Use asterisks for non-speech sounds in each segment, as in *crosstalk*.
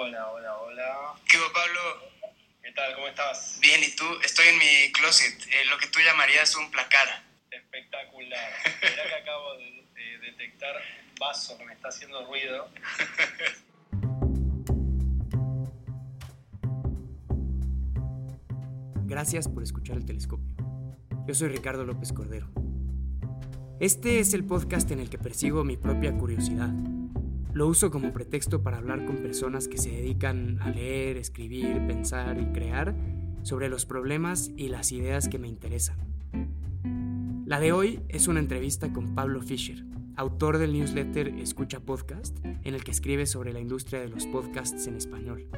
hola, hola, hola. ¿Qué hubo, Pablo? ¿Qué tal? ¿Cómo estás? Bien, ¿y tú? Estoy en mi closet, eh, lo que tú llamarías un placar. Espectacular. Mirá que acabo de, de detectar un vaso que me está haciendo ruido. Gracias por escuchar el telescopio. Yo soy Ricardo López Cordero. Este es el podcast en el que persigo mi propia curiosidad. Lo uso como pretexto para hablar con personas que se dedican a leer, escribir, pensar y crear sobre los problemas y las ideas que me interesan. La de hoy es una entrevista con Pablo Fischer, autor del newsletter Escucha Podcast, en el que escribe sobre la industria de los podcasts en español.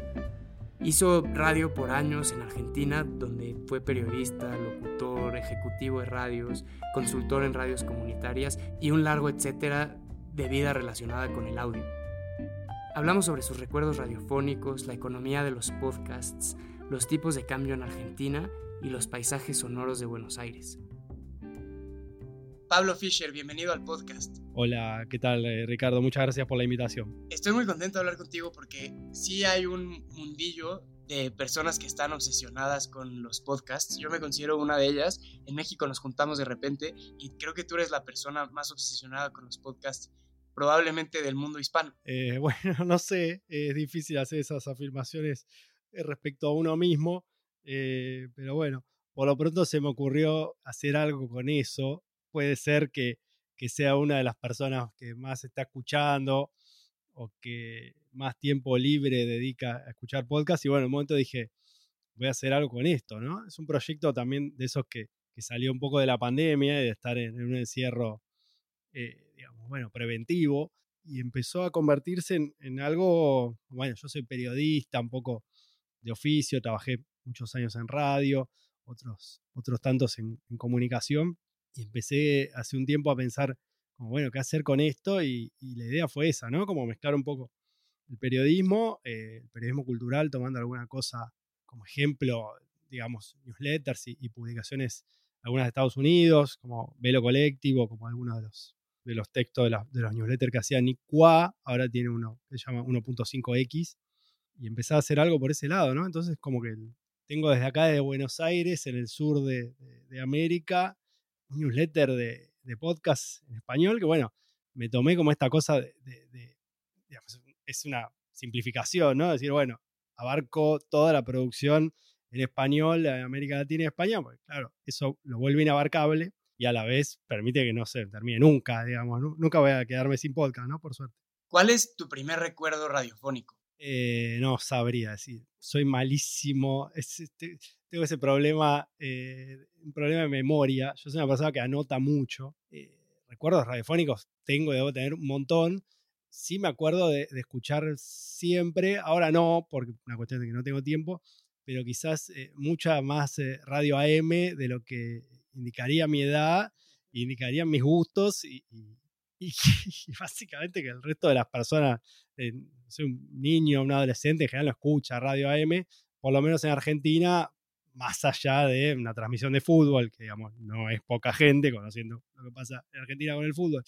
Hizo radio por años en Argentina, donde fue periodista, locutor, ejecutivo de radios, consultor en radios comunitarias y un largo etcétera de vida relacionada con el audio. Hablamos sobre sus recuerdos radiofónicos, la economía de los podcasts, los tipos de cambio en Argentina y los paisajes sonoros de Buenos Aires. Pablo Fischer, bienvenido al podcast. Hola, ¿qué tal eh, Ricardo? Muchas gracias por la invitación. Estoy muy contento de hablar contigo porque sí hay un mundillo de personas que están obsesionadas con los podcasts. Yo me considero una de ellas. En México nos juntamos de repente y creo que tú eres la persona más obsesionada con los podcasts probablemente del mundo hispano. Eh, *laughs* bueno, no sé, es difícil hacer esas afirmaciones eh, respecto a uno mismo, pero bueno, por lo pronto se me ocurrió hacer algo con eso puede ser que, sea una de las personas que más está escuchando o que más tiempo libre dedica a escuchar podcast. Y bueno, en un momento dije, voy a hacer algo con esto, ¿no? Es un proyecto también de esos que, salió un poco de la pandemia y de estar en, un encierro, eh, digamos, bueno, preventivo. Y empezó a convertirse en, algo, bueno, yo soy periodista, un poco de oficio, trabajé muchos años en radio, otros, otros tantos en comunicación y empecé hace un tiempo a pensar, bueno, ¿qué hacer con esto? Y, la idea fue esa, ¿no? Como mezclar un poco el periodismo, eh, el periodismo cultural, tomando alguna cosa como ejemplo, digamos, newsletters y, publicaciones, algunas de Estados Unidos, como Velo Colectivo, como algunos de los, de los textos de, de los newsletters que hacía Nick Qua, ahora tiene uno que se llama 1.5X, y empecé a hacer algo por ese lado, ¿no? Entonces, como que tengo desde acá de Buenos Aires, en el sur de, de América, newsletter de, podcast en español, que bueno, me tomé como esta cosa de, es una simplificación, ¿no? Decir, bueno, abarco toda la producción en español de América Latina y España, porque claro, eso lo vuelve inabarcable y a la vez permite que no se termine nunca, digamos, nunca voy a quedarme sin podcast, ¿no? Por suerte. ¿Cuál es tu primer recuerdo radiofónico? Eh, no sabría decir. Soy malísimo. Este, tengo ese problema, eh, un problema de memoria. Yo soy una persona que anota mucho. Eh, recuerdos radiofónicos tengo, debo tener un montón. Sí me acuerdo de, escuchar siempre. Ahora no, porque una cuestión de que no tengo tiempo. Pero quizás mucha más radio AM de lo que indicaría mi edad, indicarían mis gustos y, *laughs* básicamente que el resto de las personas, eh, un niño, un adolescente, en general lo escucha radio AM, por lo menos en Argentina, más allá de una transmisión de fútbol, que digamos, no es poca gente conociendo lo que pasa en Argentina con el fútbol,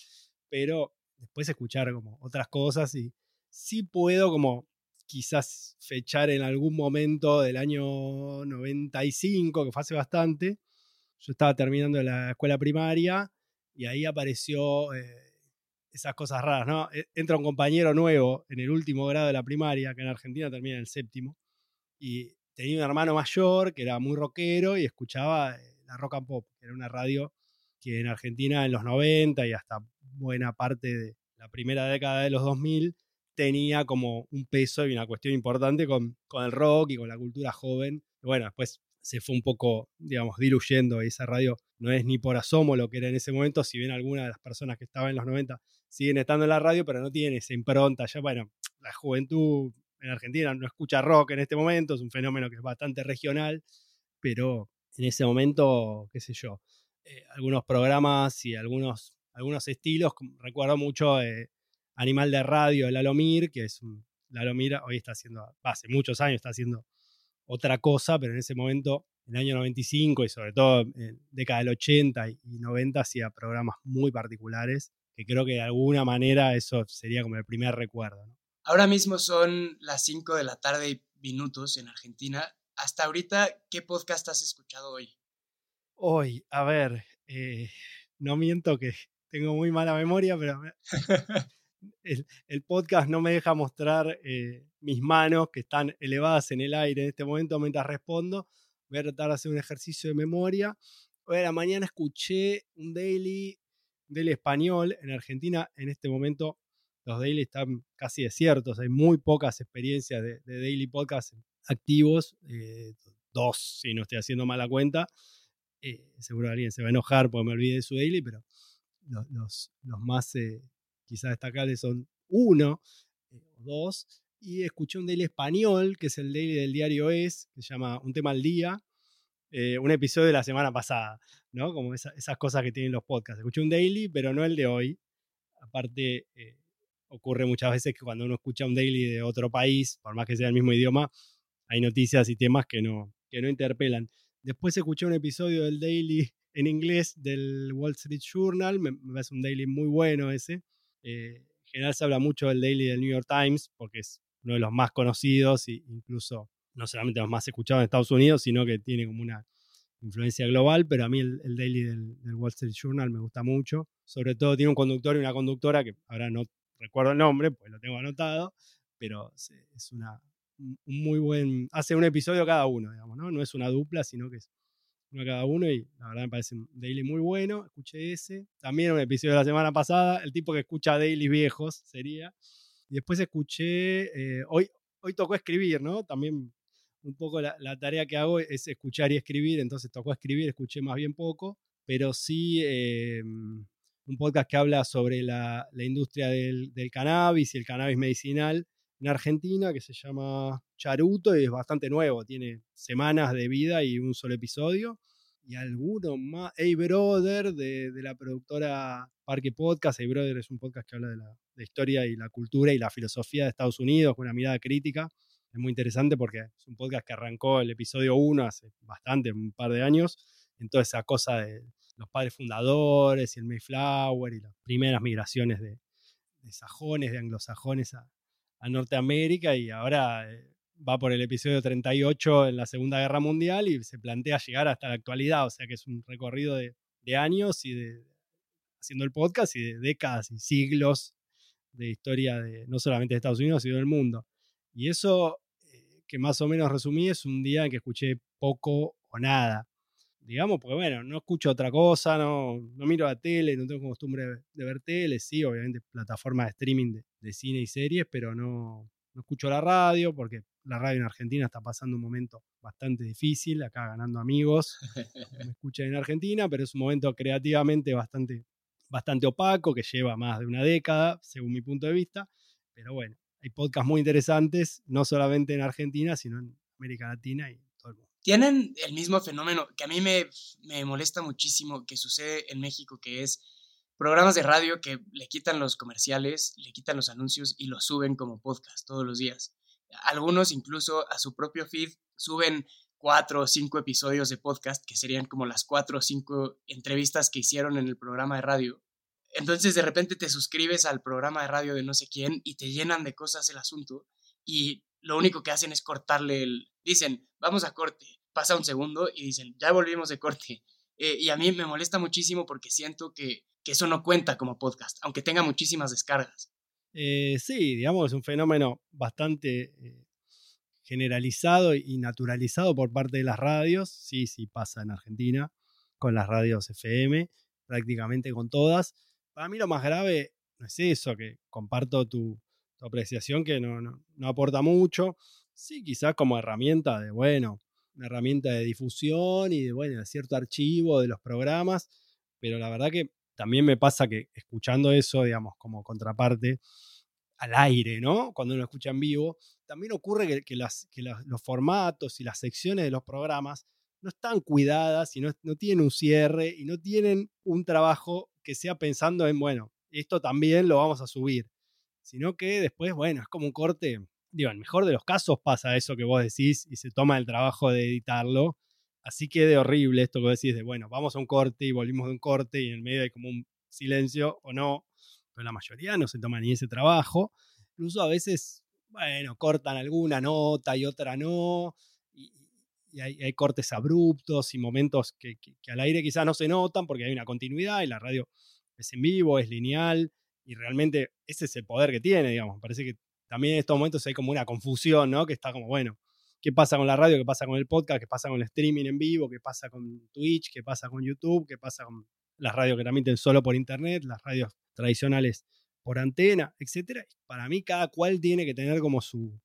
pero después escuchar como otras cosas y sí puedo como quizás fechar en algún momento del año 95, que fue hace bastante, yo estaba terminando la escuela primaria y ahí apareció eh, esas cosas raras, ¿no? E, entra un compañero nuevo en el último grado de la primaria, que en Argentina termina en el séptimo, y tenía un hermano mayor que era muy rockero y escuchaba eh, la rock and pop, que era una radio que en Argentina en los 90 y hasta buena parte de la primera década de los 2000 tenía como un peso y una cuestión importante con, con el rock y con la cultura joven. bueno, después se fue un poco, digamos, diluyendo. Esa radio no es ni por asomo lo que era en ese momento, si bien algunas de las personas que estaban en los 90 siguen estando en la radio, pero no tienen esa impronta. Ya, bueno, la juventud en Argentina no escucha rock en este momento, es un fenómeno que es bastante regional, pero en ese momento, qué sé yo, eh, algunos programas y algunos, algunos estilos, recuerdo mucho eh, Animal de Radio, el Alomir, que es un, Alomir hoy está haciendo, hace muchos años está haciendo otra cosa, pero en ese momento, en el año 95 y sobre todo en década del 80 y 90, hacía programas muy particulares, que creo que de alguna manera eso sería como el primer recuerdo. Ahora mismo son las 5 de la tarde y minutos en Argentina. Hasta ahorita, ¿qué podcast has escuchado hoy? Hoy, a ver, eh, no miento que *laughs* tengo muy mala memoria, pero *laughs* el, podcast no me deja mostrar eh, mis manos que están elevadas en el aire en este momento mientras respondo. Voy a tratar de hacer un ejercicio de memoria. Hoy a la mañana escuché un daily del español en Argentina. En este momento los daily están casi desiertos. Hay muy pocas experiencias de, daily podcast activos. Eh, dos, si no estoy haciendo mala cuenta. Eh, seguro alguien se va a enojar porque me olvide de su daily, pero los, los, más eh, quizás destacables son uno o dos. Y escuché un daily español, que es el daily del diario Es, que se llama Un tema al día. Un episodio de la semana pasada, ¿no? Como esas cosas que tienen los podcasts. Escuché un daily, pero no el de hoy. Aparte, ocurre muchas veces que cuando uno escucha un daily de otro país, por más que sea el mismo idioma, hay noticias y temas que no, que no interpelan. Después escuché un episodio del daily *laughs* en inglés del Wall Street Journal, me, parece un daily muy bueno ese. Eh, en general se habla mucho del daily del New York Times porque es uno de los más conocidos e incluso no solamente los más escuchados en Estados Unidos, sino que tiene como una influencia global, pero a mí el, daily del, Wall Street Journal me gusta mucho. Sobre todo tiene un conductor y una conductora que ahora no recuerdo el nombre, pues lo tengo anotado, pero es una, un muy buen, hace un episodio cada uno, digamos, ¿no? No es una dupla, sino que es uno cada uno y la verdad me parece un daily muy bueno, escuché ese, también un episodio de la semana pasada, el tipo que escucha daily viejos sería, y después escuché, eh, hoy, hoy tocó escribir, ¿no? También un poco la, tarea que hago es escuchar y escribir, entonces tocó escribir, escuché más bien poco, pero sí... Em, un podcast que habla sobre la, industria del, cannabis y el cannabis medicinal en Argentina, que se llama Charuto y es bastante nuevo, tiene semanas de vida y un solo episodio. Y alguno más, Hey Brother, de, la productora Parque Podcast. Hey Brother es un podcast que habla de la historia y la cultura y la filosofía de Estados Unidos con una mirada crítica. Es muy interesante porque es un podcast que arrancó el episodio 1 hace bastante, un par de años, en toda esa cosa de, los padres fundadores y el Mayflower y las primeras migraciones de, sajones, de anglosajones a, Norteamérica y ahora eh, va por el episodio 38 en la Segunda Guerra Mundial y se plantea llegar hasta la actualidad, o sea que es un recorrido de, años y de haciendo el podcast y de décadas y siglos de historia de no solamente de Estados Unidos, sino del mundo. Y eso que más o menos resumí es un día en que escuché poco o nada. Digamos, porque bueno, no escucho otra cosa, no, no miro la tele, no tengo costumbre de, ver tele, sí, obviamente plataformas de streaming de, cine y series, pero no, no, escucho la radio porque la radio en Argentina está pasando un momento bastante difícil, acá ganando amigos, me escuchan en Argentina, pero es un momento creativamente bastante, bastante opaco, que lleva más de una década, según mi punto de vista, pero bueno, hay podcasts muy interesantes, no solamente en Argentina, sino en América Latina y tienen el mismo fenómeno que a mí me, molesta muchísimo que sucede en México, que es programas de radio que le quitan los comerciales, le quitan los anuncios y los suben como podcast todos los días. Algunos incluso a su propio feed suben cuatro o cinco episodios de podcast, que serían como las cuatro o cinco entrevistas que hicieron en el programa de radio. Entonces de repente te suscribes al programa de radio de no sé quién y te llenan de cosas el asunto y lo único que hacen es cortarle el... Dicen, vamos a corte, pasa un segundo y dicen, ya volvimos de corte. Eh, y a mí me molesta muchísimo porque siento que, eso no cuenta como podcast, aunque tenga muchísimas descargas. Eh, sí, digamos, es un fenómeno bastante eh, generalizado y naturalizado por parte de las radios. Sí, sí pasa en Argentina con las radios FM, prácticamente con todas. Para mí lo más grave no es eso, que comparto tu, apreciación que no, no, aporta mucho. Sí, quizás como herramienta de, bueno, una herramienta de difusión y de, bueno, de cierto archivo de los programas, pero la verdad que también me pasa que escuchando eso, digamos, como contraparte al aire, ¿no? Cuando uno escucha en vivo, también ocurre que, las, que los formatos y las secciones de los programas no están cuidadas y no, no tienen un cierre y no tienen un trabajo que sea pensando en, bueno, esto también lo vamos a subir sino que después, bueno, es como un corte. Digo, en mejor de los casos pasa eso que vos decís y se toma el trabajo de editarlo. Así que de horrible esto que decís de, bueno, vamos a un corte y volvimos de un corte y en el medio hay como un silencio o no, pero la mayoría no se toma ni ese trabajo. Incluso a veces, bueno, cortan alguna nota y otra no, y, hay, cortes abruptos y momentos que, al aire quizás no se notan porque hay una continuidad y la radio es en vivo, es lineal, y realmente ese es el poder que tiene, digamos. Parece que también en estos momentos hay como una confusión, ¿no? Que está como, bueno, ¿qué pasa con la radio? ¿Qué pasa con el podcast? ¿Qué pasa con el streaming en vivo? ¿Qué pasa con Twitch? ¿Qué pasa con YouTube? ¿Qué pasa con las radios que transmiten solo por internet? Las radios tradicionales por antena, etcétera. Para mí cada cual tiene que tener como su,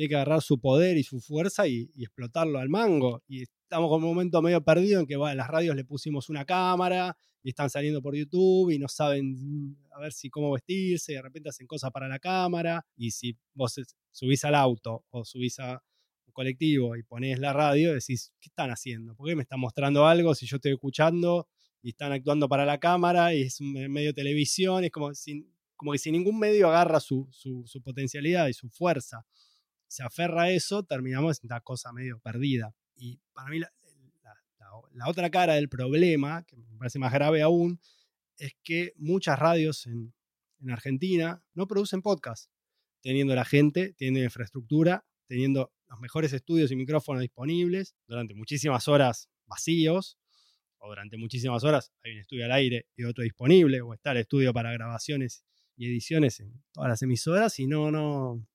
tiene que agarrar su poder y su fuerza y, explotarlo al mango. Y estamos con un momento medio perdido en que bueno, las radios le pusimos una cámara y están saliendo por YouTube y no saben mm, a ver si cómo vestirse, y de repente hacen cosas para la cámara y si vos subís al auto o subís a un colectivo y ponés la radio, decís, ¿qué están haciendo? ¿Por qué me están mostrando algo si yo estoy escuchando y están actuando para la cámara y es medio televisión? Es como, como que si ningún medio agarra su, su potencialidad y su fuerza, se aferra a eso, terminamos en una cosa medio perdida. Y para mí la, la, otra cara del problema, que me parece más grave aún, es que muchas radios en, en Argentina no producen podcast, teniendo la gente, teniendo infraestructura, teniendo los mejores estudios y micrófonos disponibles durante muchísimas horas vacíos, o durante muchísimas horas hay un estudio al aire y otro disponible, o está el estudio para grabaciones y ediciones en todas las emisoras, y no, no,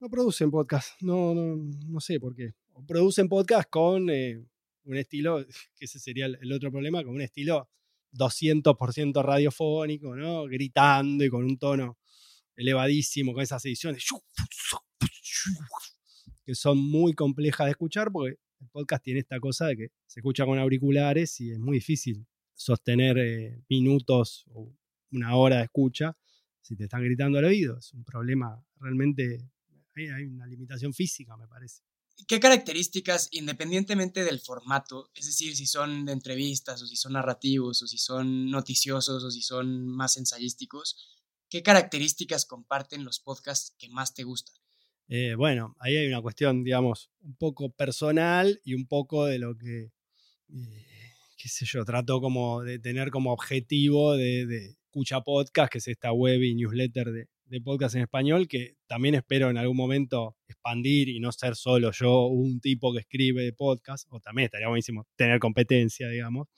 no producen podcast. No, no, no sé por qué. O producen podcast con eh, un estilo, *laughs* que ese sería el, otro problema, con un estilo 200% radiofónico, ¿no? Gritando y con un tono elevadísimo, con esas ediciones que son muy complejas de escuchar porque el podcast tiene esta cosa de que se escucha con auriculares y es muy difícil sostener eh, minutos o una hora de escucha si te están gritando al oído. Es un problema realmente, hay una limitación física, me parece. ¿Qué características, independientemente del formato, es decir, si son de entrevistas o si son narrativos o si son noticiosos o si son más ensayísticos, qué características comparten los podcasts que más te gustan? Eh, bueno, ahí hay una cuestión, digamos, un poco personal y un poco de lo que, eh, qué sé yo, trato como de tener como objetivo de, de escucha podcast, que es esta web y newsletter de, de podcast en español que también espero en algún momento expandir y no ser solo yo un tipo que escribe de podcast, o también estaría buenísimo tener competencia, digamos.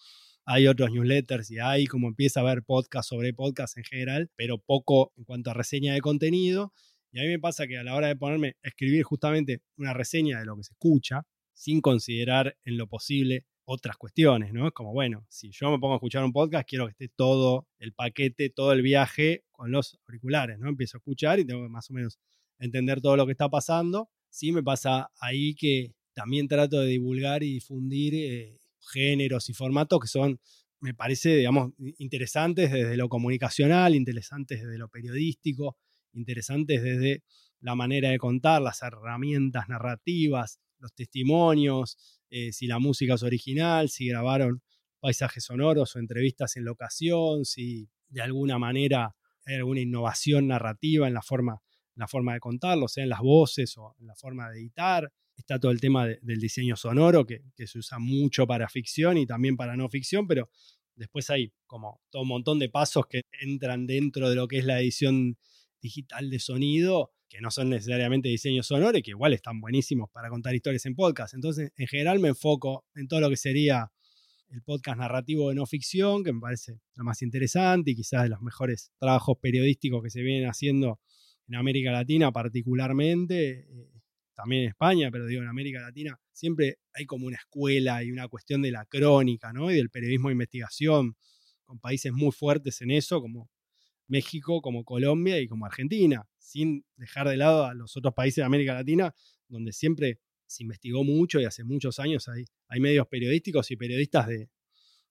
Hay otros newsletters y hay como empieza a haber podcast sobre podcast en general, pero poco en cuanto a reseña de contenido. Y a mí me pasa que a la hora de ponerme a escribir justamente una reseña de lo que se escucha, sin considerar en lo posible otras cuestiones, ¿no? Es como, bueno, si yo me pongo a escuchar un podcast, quiero que esté todo el paquete, todo el viaje con los auriculares, ¿no? Empiezo a escuchar y tengo que más o menos entender todo lo que está pasando. Sí me pasa ahí que también trato de divulgar y difundir eh, géneros y formatos que son, me parece, digamos, interesantes desde lo comunicacional, interesantes desde lo periodístico, interesantes desde la manera de contar, las herramientas narrativas, los testimonios, eh, si la música es original, si grabaron paisajes sonoros o entrevistas en locación, si de alguna manera hay alguna innovación narrativa en la forma, la forma de contarlo, sea en las voces o en la forma de editar. Está todo el tema del diseño sonoro que, que, se usa mucho para ficción y también para no ficción, pero después hay como todo un montón de pasos que entran dentro de lo que es la edición digital de sonido que no son necesariamente diseños sonoros, que igual están buenísimos para contar historias en podcast. Entonces, en general me enfoco en todo lo que sería el podcast narrativo de no ficción, que me parece lo más interesante y quizás de los mejores trabajos periodísticos que se vienen haciendo en América Latina particularmente, eh, también en España, pero digo en América Latina, siempre hay como una escuela y una cuestión de la crónica, ¿no? Y del periodismo de investigación, con países muy fuertes en eso, como México, como Colombia y como Argentina, sin dejar de lado a los otros países de América Latina, donde siempre se investigó mucho y hace muchos años hay, medios periodísticos y periodistas de,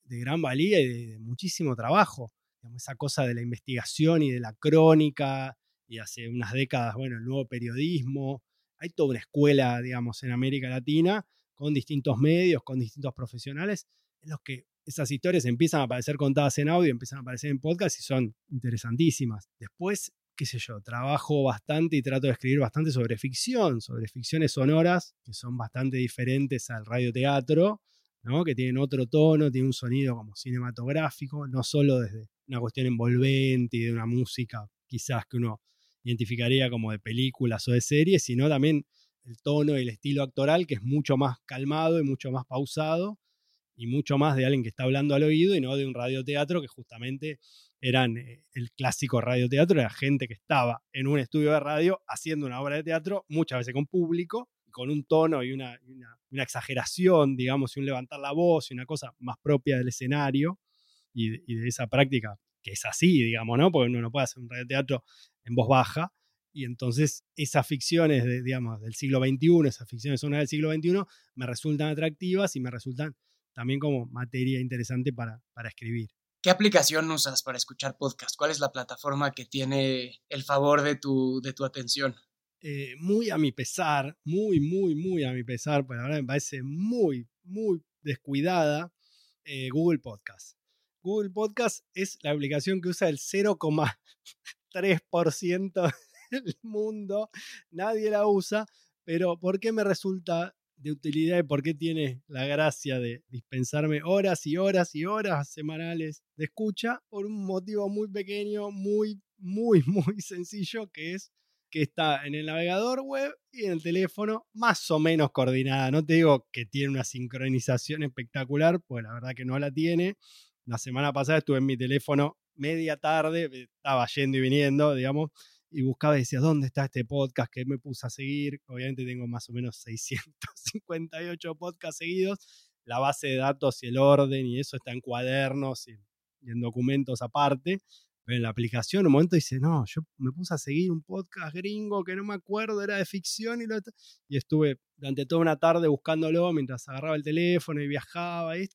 gran valía y de, muchísimo trabajo. esa cosa de la investigación y de la crónica, y hace unas décadas, bueno, el nuevo periodismo. Hay toda una escuela, digamos, en América Latina, con distintos medios, con distintos profesionales, en los que esas historias empiezan a aparecer contadas en audio, empiezan a aparecer en podcast y son interesantísimas. Después, qué sé yo, trabajo bastante y trato de escribir bastante sobre ficción, sobre ficciones sonoras, que son bastante diferentes al radioteatro, ¿no? que tienen otro tono, tienen un sonido como cinematográfico, no solo desde una cuestión envolvente y de una música quizás que uno identificaría como de películas o de series, sino también el tono y el estilo actoral, que es mucho más calmado y mucho más pausado, y mucho más de alguien que está hablando al oído y no de un radioteatro que justamente eran eh, el clásico radioteatro, era gente que estaba en un estudio de radio haciendo una obra de teatro, muchas veces con público, con un tono y una, una, exageración, digamos, y un levantar la voz y una cosa más propia del escenario y de, esa práctica que es así, digamos, ¿no? Porque uno no puede hacer un radioteatro en voz baja. Y entonces esas ficciones, de, digamos, del siglo XXI, esas ficciones son del siglo XXI, me resultan atractivas y me resultan también como materia interesante para, para escribir. ¿Qué aplicación usas para escuchar podcast? ¿Cuál es la plataforma que tiene el favor de tu, de tu atención? Eh, muy a mi pesar, muy, muy, muy a mi pesar, pero ahora me parece muy, muy descuidada, eh, Google Podcast. Google Podcast es la aplicación que usa el 0,3% del mundo. Nadie la usa, pero ¿por qué me resulta de utilidad y por qué tiene la gracia de dispensarme horas y horas y horas semanales de escucha por un motivo muy pequeño, muy, muy, *laughs* muy sencillo, que es que está en el navegador web y en el teléfono más o menos coordinada. No te digo que tiene una sincronización espectacular, pues la verdad que no la tiene. La semana pasada estuve en mi teléfono media tarde, estaba yendo y viniendo, digamos, y buscaba y decía, ¿dónde está este podcast que me puse a seguir? Obviamente tengo más o menos *laughs* 658 podcasts seguidos. La base de datos y el orden y eso está en cuadernos y, en documentos aparte. Pero en la aplicación un momento dice, no, yo me puse a seguir un podcast gringo que no me acuerdo, era de ficción y, lo, y estuve durante toda una tarde buscándolo mientras agarraba el teléfono y viajaba y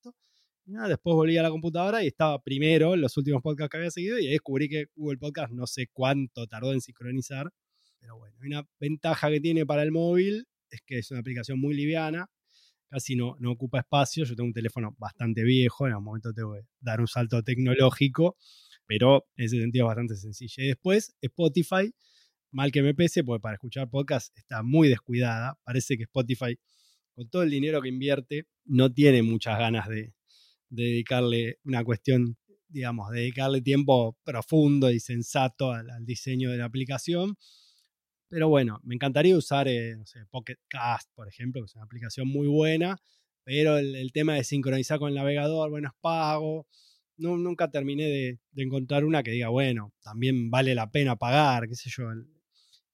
esto después volví a la computadora y estaba primero en los últimos podcasts que había seguido y descubrí que Google Podcast no sé cuánto tardó en sincronizar. Pero bueno, una ventaja que tiene para el móvil es que es una aplicación muy liviana, casi no, no ocupa espacio. Yo tengo un teléfono bastante viejo, en algún momento tengo que dar un salto tecnológico, pero en ese sentido es bastante sencillo. Y después Spotify, mal que me pese, porque para escuchar podcast está muy descuidada. Parece que Spotify, con todo el dinero que invierte, no tiene muchas ganas de, dedicarle una cuestión, digamos, dedicarle tiempo profundo y sensato al, diseño de la aplicación. Pero bueno, me encantaría usar, eh, no sé, Pocket Cast, por ejemplo, que es una aplicación muy buena, pero el, tema de sincronizar con el navegador, bueno, es pago. No, nunca terminé de, encontrar una que diga, bueno, también vale la pena pagar, qué sé yo.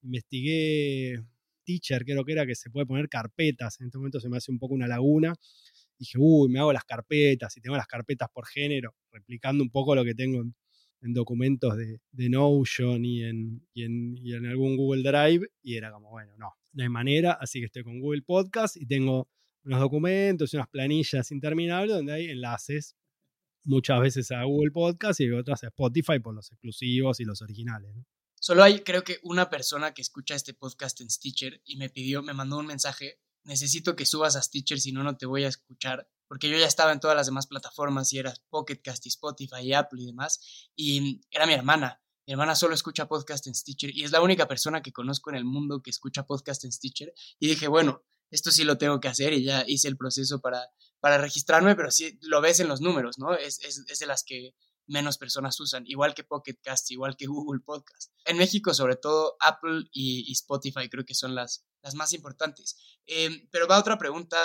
Investigué Teacher, creo que era que se puede poner carpetas. En este momento se me hace un poco una laguna dije, uy, me hago las carpetas y tengo las carpetas por género, replicando un poco lo que tengo en, documentos de, Notion y en, y en, algún Google Drive. Y era como, bueno, no, no hay manera, así que estoy con Google Podcast y tengo unos documentos y unas planillas interminables donde hay enlaces muchas veces a Google Podcast y otras a Spotify por los exclusivos y los originales. Solo hay, creo que, una persona que escucha este podcast en Stitcher y me pidió, me mandó un mensaje necesito que subas a Stitcher, si no, no te voy a escuchar. Porque yo ya estaba en todas las demás plataformas y era Pocket Cast y Spotify y Apple y demás. Y era mi hermana. Mi hermana solo escucha podcast en Stitcher y es la única persona que conozco en el mundo que escucha podcast en Stitcher. Y dije, bueno, esto sí lo tengo que hacer y ya hice el proceso para, para registrarme, pero sí lo ves en los números, ¿no? Es, es de las que menos personas usan, igual que Pocket Cast, igual que *laughs* Google Podcast. En México, sobre todo, Apple y, Spotify creo que son las, las más importantes. Em, pero va otra pregunta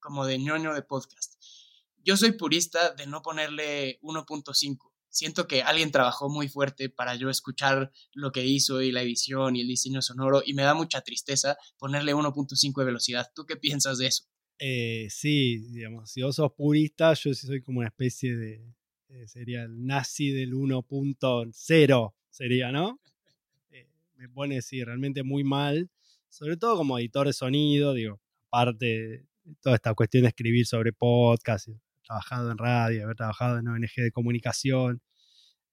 como de ñoño de podcast. Yo soy purista de no ponerle 1.5. Siento que alguien trabajó muy fuerte para yo escuchar lo que hizo y la edición y el diseño sonoro y me da mucha tristeza ponerle 1.5 de velocidad. ¿Tú qué piensas de eso? Eh, sí, digamos, si vos sos purista, yo soy como una especie de, eh, sería el nazi del 1.0, sería, ¿no? Eh, me pone, sí, realmente muy mal, sobre todo como editor de sonido, digo, aparte de toda esta cuestión de escribir sobre podcast, trabajado en radio, haber trabajado en ONG de comunicación,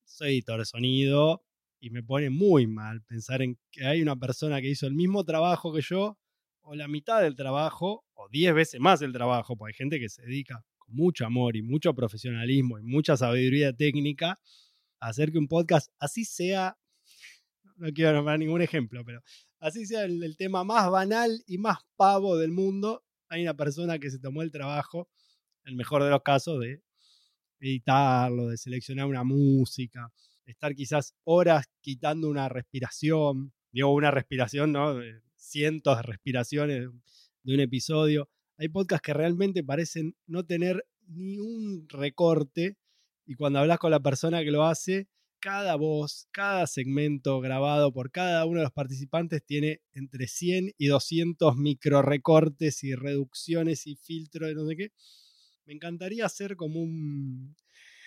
soy editor de sonido y me pone muy mal pensar en que hay una persona que hizo el mismo trabajo que yo, o la mitad del trabajo, o diez veces más el trabajo, porque hay gente que se dedica mucho amor y mucho profesionalismo y mucha sabiduría técnica, hacer que un podcast así sea, no quiero nombrar ningún ejemplo, pero así sea el, tema más banal y más pavo del mundo, hay una persona que se tomó el trabajo, el mejor de los casos, de editarlo, de seleccionar una música, estar quizás horas quitando una respiración, digo, una respiración, ¿no? Cientos de respiraciones de un episodio. Hay podcasts que realmente parecen no tener ni un recorte y cuando hablas con la persona que lo hace, cada voz, cada segmento grabado por cada uno de los participantes tiene entre 100 y 200 micro recortes y reducciones y filtros de no sé qué. Me encantaría hacer como un,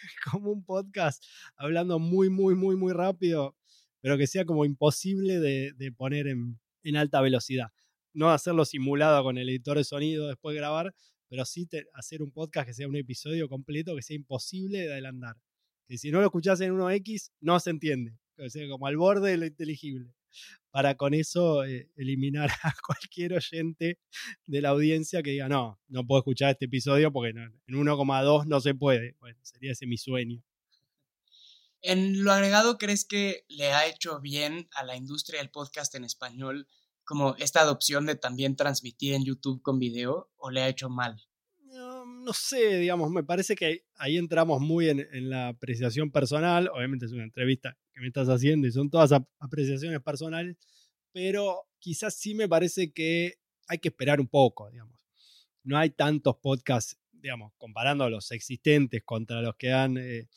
*laughs* como un podcast hablando muy, muy, muy, muy rápido, pero que sea como imposible de, poner en, en, alta velocidad. No hacerlo simulado con el editor de sonido después de grabar, pero sí hacer un podcast que sea un episodio completo que sea imposible de adelantar que si no lo escuchás en 1X, no se entiende. O sea, como al borde de lo inteligible. Para con eso eh, eliminar *laughs* a cualquier oyente de la audiencia que diga, no, no puedo escuchar este episodio porque en 1,2 no se puede. Bueno, sería ese mi sueño. En lo agregado, ¿crees que le ha hecho bien a la industria del podcast en español como esta adopción de también transmitir en YouTube con video o le ha hecho mal? no sé, digamos, me parece que ahí entramos muy en, la apreciación personal. Obviamente es una entrevista que me estás haciendo y son todas apreciaciones personales, pero quizás sí me parece que hay que esperar un poco, digamos. No hay tantos podcasts, digamos, comparando a los existentes contra los que han eh,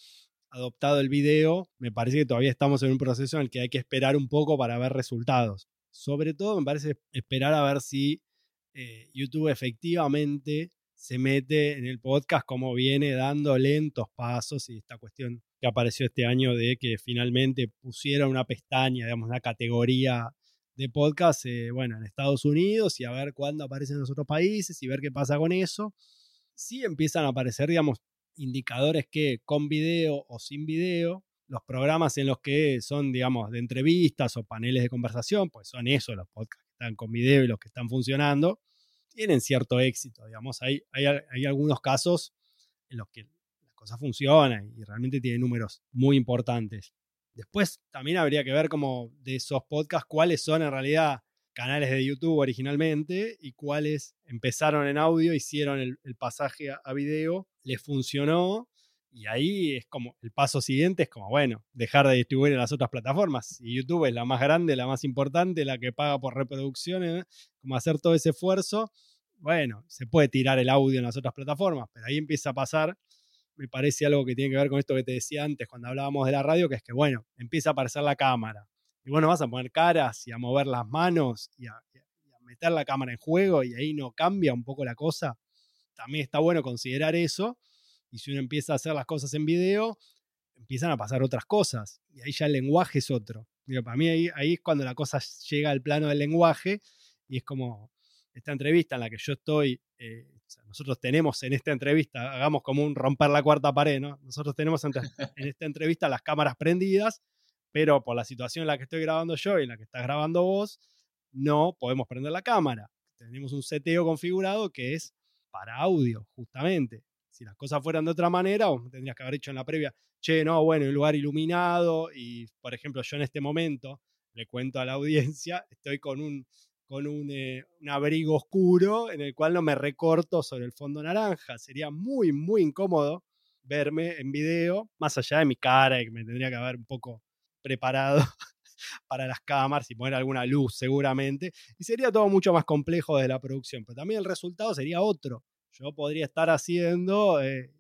adoptado el video, me parece que todavía estamos en un proceso en el que hay que esperar un poco para ver resultados. Sobre todo me parece esperar a ver si eh, YouTube efectivamente se mete en el podcast como viene dando lentos pasos y esta cuestión que apareció este año de que finalmente pusiera una pestaña, digamos, una categoría de podcast, eh, bueno, en Estados Unidos y a ver cuándo aparecen en los otros países y ver qué pasa con eso. Sí empiezan a aparecer, digamos, indicadores que con video o sin video, los programas en los que son, digamos, de entrevistas o paneles de conversación, pues son esos los podcasts que están con video y los que están funcionando tienen cierto éxito, digamos. Hay, hay, algunos casos en los que las cosas funcionan y realmente tienen números muy importantes. Después también habría que ver como de esos podcasts cuáles son en realidad canales de YouTube originalmente y cuáles empezaron en audio, hicieron el, pasaje a, a, video, les funcionó y ahí es como el paso siguiente es como, bueno, dejar de distribuir en las otras plataformas. Y YouTube es la más grande, la más importante, la que paga por reproducciones, como hacer todo ese esfuerzo. Bueno, se puede tirar el audio en las otras plataformas, pero ahí empieza a pasar, me parece algo que tiene que ver con esto que te decía antes cuando hablábamos de la radio, que es que, bueno, empieza a aparecer la cámara. Y bueno, vas a poner caras y a mover las manos y a, y a meter la cámara en juego y ahí no cambia un poco la cosa. También está bueno considerar eso y si uno empieza a hacer las cosas en video, empiezan a pasar otras cosas. Y ahí ya el lenguaje es otro. Para mí ahí, ahí es cuando la cosa llega al plano del lenguaje y es como esta entrevista en la que yo estoy, eh, nosotros tenemos en esta entrevista, hagamos como un romper la cuarta pared, ¿no? Nosotros tenemos en, esta entrevista las cámaras prendidas, pero por la situación en la que estoy grabando yo y en la que estás grabando vos, no podemos prender la cámara. Tenemos un seteo configurado que es para audio, justamente. Si las cosas fueran de otra manera, o tendrías que haber dicho en la previa, che, no, bueno, un lugar iluminado y, por ejemplo, yo en este momento le cuento a la *laughs* audiencia, estoy con un, con eh, un, abrigo oscuro en el cual no me recorto sobre el fondo naranja. Sería muy, muy incómodo verme en video, más allá de mi cara y que me tendría que haber un poco preparado *laughs* para las cámaras y poner alguna luz seguramente. Y sería todo mucho más complejo desde la producción, pero también el resultado sería otro yo podría estar haciendo, eh,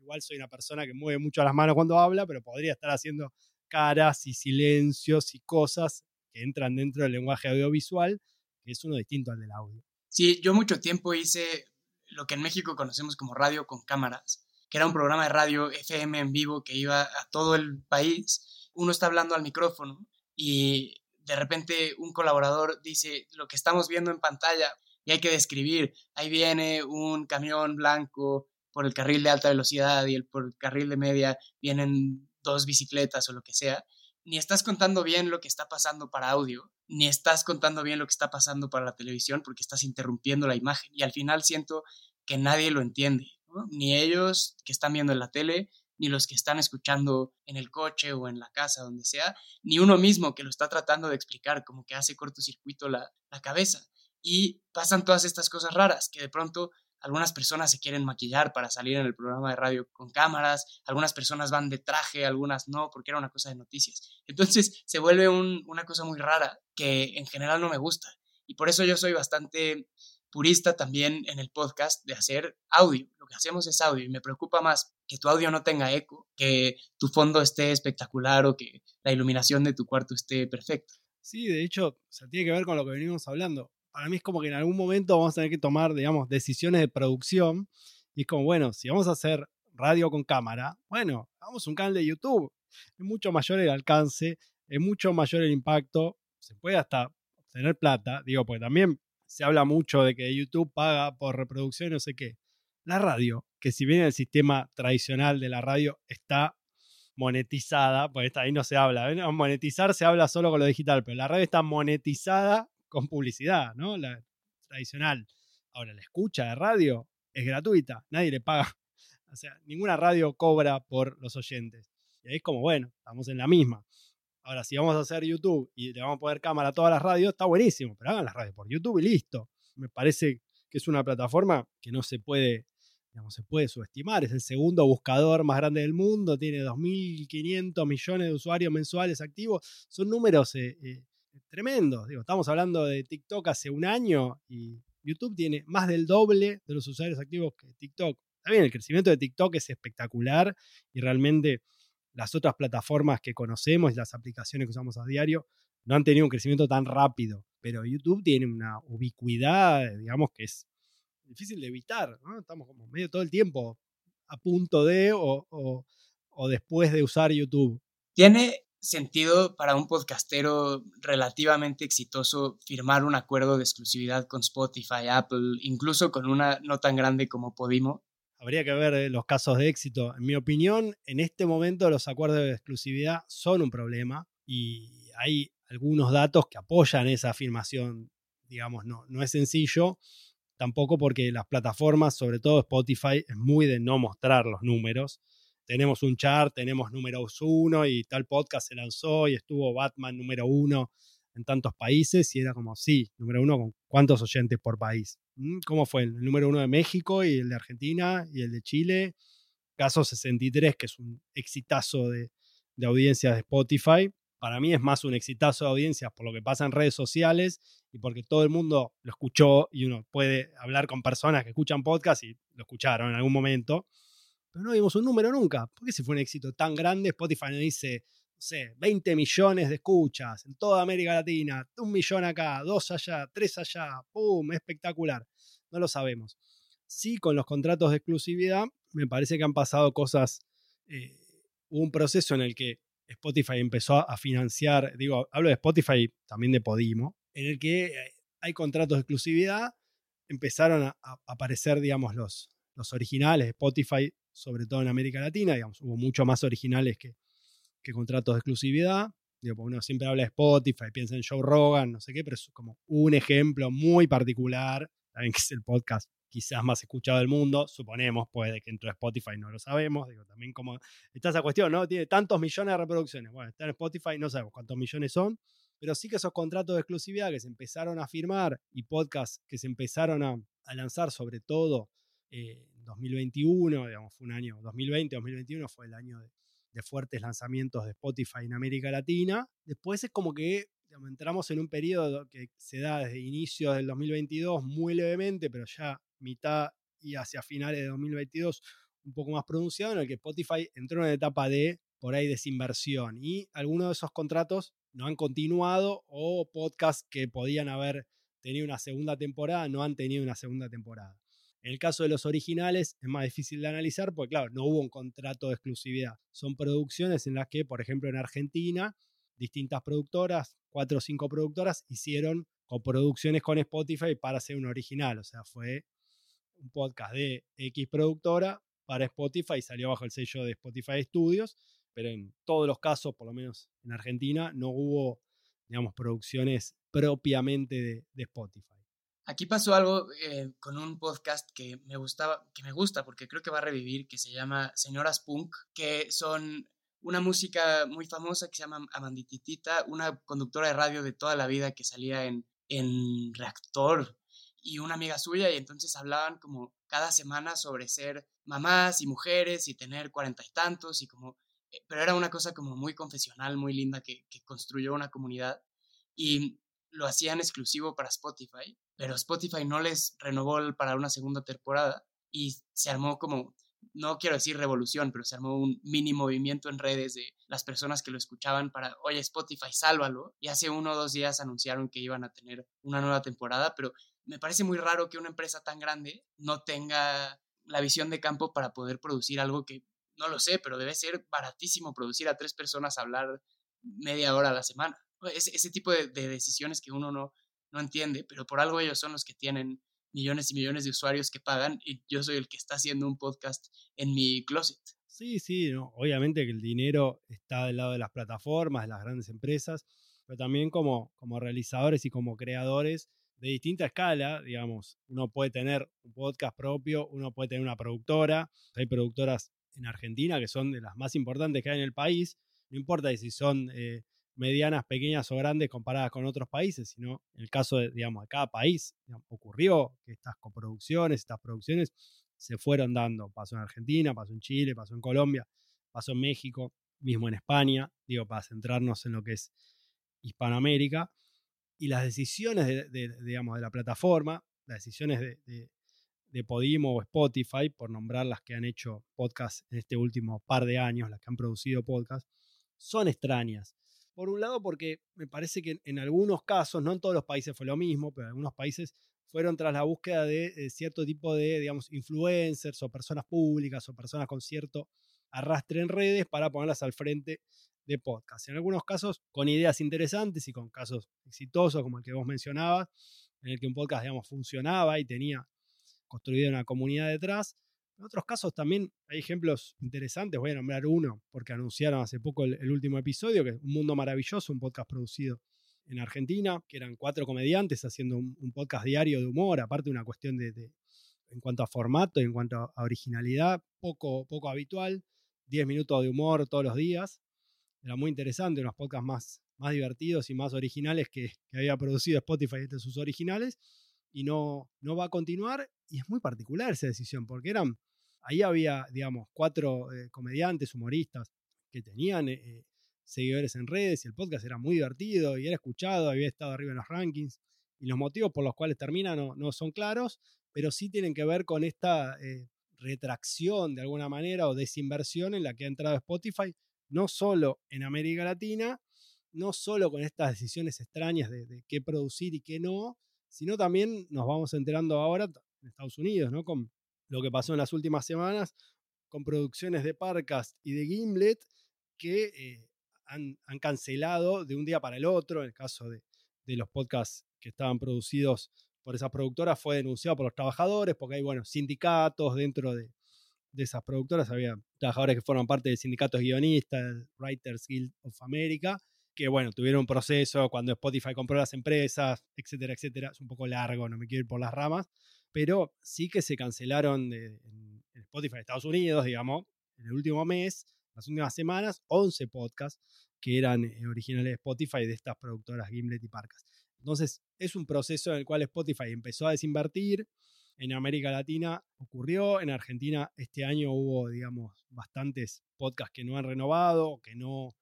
igual soy una persona que mueve mucho las manos cuando habla, pero podría estar haciendo caras y silencios y cosas que entran dentro del lenguaje audiovisual, que es uno distinto al del audio. Sí, yo mucho tiempo hice lo que en México conocemos como radio con cámaras, que era un programa de radio FM en vivo que iba a todo el país. Uno está hablando al micrófono y de repente un colaborador dice, lo que estamos viendo en pantalla y hay que describir, ahí viene un camión blanco por el carril de alta velocidad y el, por el carril de media vienen dos bicicletas o lo que sea, ni estás contando bien lo que está pasando para audio, ni estás contando bien lo que está pasando para la televisión porque estás interrumpiendo la imagen y al final siento que nadie lo entiende, ni ellos que están viendo en la tele, ni los que están escuchando en el coche o en la casa, donde sea, ni uno mismo que lo está tratando de explicar, como que hace cortocircuito la, la cabeza y pasan todas estas cosas raras, que de pronto algunas personas se quieren maquillar para salir en el programa de radio con cámaras, algunas personas van de traje, algunas no, porque era una cosa de noticias. Entonces se vuelve una cosa muy rara que en general no me gusta. Y por eso yo soy bastante purista también en el podcast de hacer audio. Lo que hacemos es audio y me preocupa más que tu audio no tenga eco, que tu fondo esté espectacular o que la iluminación de tu cuarto esté perfecta. Sí, de hecho, o tiene que ver con lo que venimos hablando. Para mí es como que en algún momento vamos a tener que tomar, digamos, decisiones de producción. Y es como, bueno, si vamos a hacer radio con cámara, bueno, hagamos un canal de YouTube. Es mucho mayor el alcance, es mucho mayor el impacto, se puede hasta obtener plata, digo, porque también se habla mucho de que YouTube paga por reproducción, no sé qué. La radio, que si bien el sistema tradicional de la radio está monetizada, pues ahí no se habla, monetizar se habla solo con lo digital, pero la radio está monetizada con publicidad, ¿no? La tradicional. Ahora, la escucha de radio es gratuita, nadie le paga. *laughs* O sea, ninguna radio cobra por los oyentes. Y ahí es como, bueno, estamos en la misma. Ahora, si vamos a hacer YouTube y le vamos a poner cámara a todas las radios, está buenísimo, pero hagan las radios por YouTube y listo. Me parece que es una plataforma que no se puede, digamos, se puede subestimar. Es el segundo buscador más grande del mundo, tiene 2.500 millones de usuarios mensuales activos. Son números eh, eh, tremendos. Digo, estamos hablando de TikTok hace un año y YouTube tiene más del doble de los usuarios activos que TikTok. Bien, el crecimiento de TikTok es espectacular y realmente las otras plataformas que conocemos y las aplicaciones que usamos a diario no han tenido un crecimiento tan rápido, pero YouTube tiene una ubicuidad, digamos, que es difícil de evitar, Estamos como medio todo el tiempo a punto de o, o después de usar YouTube. ¿Tiene sentido para un podcastero relativamente exitoso firmar un acuerdo de exclusividad con Spotify, Apple, incluso con una no tan grande como Podimo? Habría que ver eh, los casos de éxito. En mi opinión, en este momento los acuerdos de exclusividad son un problema y hay algunos datos que apoyan esa afirmación. Digamos, no, no es sencillo, tampoco porque las plataformas, sobre todo Spotify, es muy de no mostrar los números. Tenemos un chart, tenemos números uno y tal podcast se lanzó y estuvo Batman número uno en tantos países y era como, sí, número uno, ¿con cuántos oyentes por país? Mm, ¿Cómo fue? El número uno de México y el de Argentina y el de Chile. Caso 63, que es un exitazo de, de audiencias de Spotify. Para mí es más un exitazo de audiencias por lo que pasa en redes sociales y porque todo el mundo lo escuchó y uno puede hablar con personas que escuchan podcast y lo escucharon en algún momento. Pero no vimos un número nunca. Porque si fue un éxito tan grande, Spotify no dice, no sé, 20 millones de escuchas en toda América Latina, un millón acá, dos allá, tres allá, ¡pum! Espectacular. No lo sabemos. Sí, con los contratos de exclusividad, me parece que han pasado cosas. Eh, hubo un proceso en el que Spotify empezó a financiar, digo, hablo de Spotify, también de Podimo, en el que eh, hay contratos de exclusividad, empezaron a, aparecer, digamos, los, los originales Spotify, sobre todo en América Latina, digamos, hubo mucho más originales que, que contratos de exclusividad. Digo, uno siempre habla de Spotify, piensa en Joe Rogan, no sé qué, pero es como un ejemplo muy particular, también *laughs* que es el podcast quizás más escuchado del mundo, suponemos, puede que entró a Spotify, no lo sabemos, digo, también como está esa cuestión, ¿no? Tiene tantos millones de reproducciones, bueno, está en Spotify, no sabemos cuántos millones son, pero sí que esos contratos de exclusividad que se empezaron a firmar y podcasts que se empezaron a, lanzar, sobre todo eh, 2021, digamos, fue un año, 2020, 2021 fue el año de, fuertes lanzamientos de Spotify en América Latina. Después es como que entramos en un periodo que se da desde inicios del 2022 muy levemente, pero ya mitad y hacia finales de 2022 un poco más pronunciado, en el que Spotify entró en una etapa de por ahí desinversión y algunos de esos contratos no han continuado o podcasts que podían haber tenido una segunda temporada no han tenido una segunda temporada. En el caso de los originales es más difícil de analizar porque, claro, no hubo un contrato de exclusividad. Son producciones en las que, por ejemplo, en Argentina, distintas productoras, cuatro o cinco productoras, hicieron coproducciones con Spotify para hacer un original. O sea, fue un podcast de X productora para Spotify y salió bajo el sello de Spotify Studios, pero en todos los casos, por lo menos en Argentina, no hubo, digamos, producciones propiamente de, de Spotify. Aquí pasó algo eh, con un podcast que me gustaba, que me gusta porque creo que va a revivir, que se llama Señoras Punk, que son una música muy famosa que se llama Amandititita, una conductora de radio de toda la vida que salía en, en Reactor y una amiga suya y entonces hablaban como cada semana sobre ser mamás y mujeres y tener cuarenta y tantos y como, eh, pero era una cosa como muy confesional, muy linda que, que construyó una comunidad y lo hacían exclusivo para Spotify, pero Spotify no les renovó para una segunda temporada y se armó como no quiero decir revolución, pero se armó un mini movimiento en redes de las personas que lo escuchaban para, oye, Spotify, sálvalo. Y hace uno o dos días anunciaron que iban a tener una nueva temporada, pero me parece muy raro que una empresa tan grande no tenga la visión de campo para poder producir algo que, no lo sé, pero debe ser baratísimo producir a tres personas hablar media hora a la semana. Ese, ese tipo de, de, decisiones que uno no, no entiende, pero por algo ellos son los que tienen millones y millones de usuarios que pagan y yo soy el que está haciendo un podcast en mi closet. Sí, sí, no. obviamente que el dinero está del lado de las plataformas, de las grandes empresas, pero también como, como realizadores y como creadores de distinta escala, digamos, uno puede tener un podcast propio, uno puede tener una productora, hay productoras en Argentina que son de las más importantes que hay en el país, no importa si son eh, medianas, pequeñas o grandes comparadas con otros países, sino en el caso de, digamos, de cada país ocurrió que estas coproducciones, estas producciones se fueron dando. Pasó en Argentina, pasó en Chile, pasó en Colombia, pasó en México, mismo en España, digo, para centrarnos en lo que es Hispanoamérica. Y las decisiones de, digamos, de la plataforma, las decisiones de, de Podimo o Spotify, por nombrar las que han hecho podcast en este último par de años, las que han producido podcast, son extrañas. Por un lado, porque me parece que en algunos casos, no en todos los países fue lo mismo, pero en algunos países fueron tras la búsqueda de, eh, cierto tipo de, digamos, influencers o personas públicas o personas con cierto arrastre en redes para ponerlas al frente de podcast. En algunos casos con ideas interesantes y con casos exitosos como el que vos mencionabas, en el que un podcast, digamos, funcionaba y tenía construida una comunidad detrás, en otros casos también hay ejemplos interesantes, voy a nombrar uno, porque anunciaron hace poco el, último episodio, que es Un Mundo Maravilloso, un podcast producido en Argentina, que eran cuatro comediantes haciendo un, podcast diario de humor, aparte una cuestión de, en cuanto a formato y en cuanto a originalidad, poco, poco habitual, 10 minutos de humor todos los días. Era muy interesante, unos podcasts más, más divertidos y más originales que, que había producido Spotify de sus originales. Y no, no va a continuar. Y es muy particular esa decisión, porque eran Ahí había, digamos, cuatro eh, comediantes, humoristas que tenían eh, eh, seguidores en redes y el podcast era muy divertido y era escuchado, había estado arriba en los rankings. Y los motivos por los cuales termina no, son claros, pero sí tienen que ver con esta retracción de alguna manera o desinversión en la que ha entrado Spotify, no solo en América Latina, no solo con estas decisiones extrañas de, qué producir y qué no, sino también nos vamos enterando ahora en Estados Unidos, ¿no? Lo que pasó en las últimas semanas con producciones de Parcast y de Gimlet que eh, han, cancelado de un día para el otro. En el caso de, los podcasts que estaban producidos por esas productoras fue denunciado por los trabajadores porque hay, bueno, sindicatos dentro de, esas productoras. Había trabajadores que forman parte de sindicatos guionistas, Writers Guild of America, que, bueno, tuvieron un proceso cuando Spotify compró las empresas, etcétera, etcétera. Es un poco largo, no me quiero ir por las ramas pero sí que se cancelaron en Spotify de Estados Unidos, digamos, en el último mes, las últimas semanas, 11 podcasts que eran eh, originales de Spotify de estas productoras Gimlet y Parcas. Entonces, es un proceso en el cual Spotify empezó a desinvertir. En América Latina ocurrió, en Argentina este año hubo, digamos, bastantes podcasts que no han renovado, que no